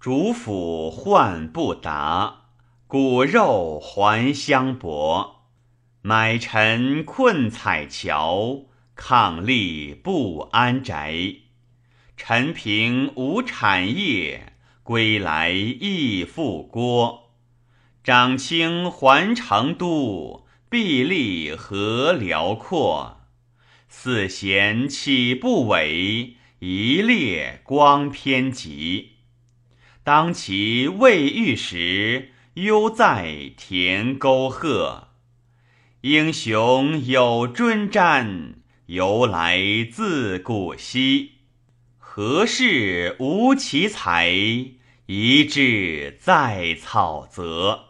主府患不达，骨肉还相搏。买臣困彩桥，抗力不安宅。陈平无产业，归来亦复郭。长卿还成都，壁立何辽阔？四贤岂不伟？一列光偏急。当其未遇时，犹在田沟壑。英雄有尊瞻，由来自古稀。何事无奇才？一志在草泽。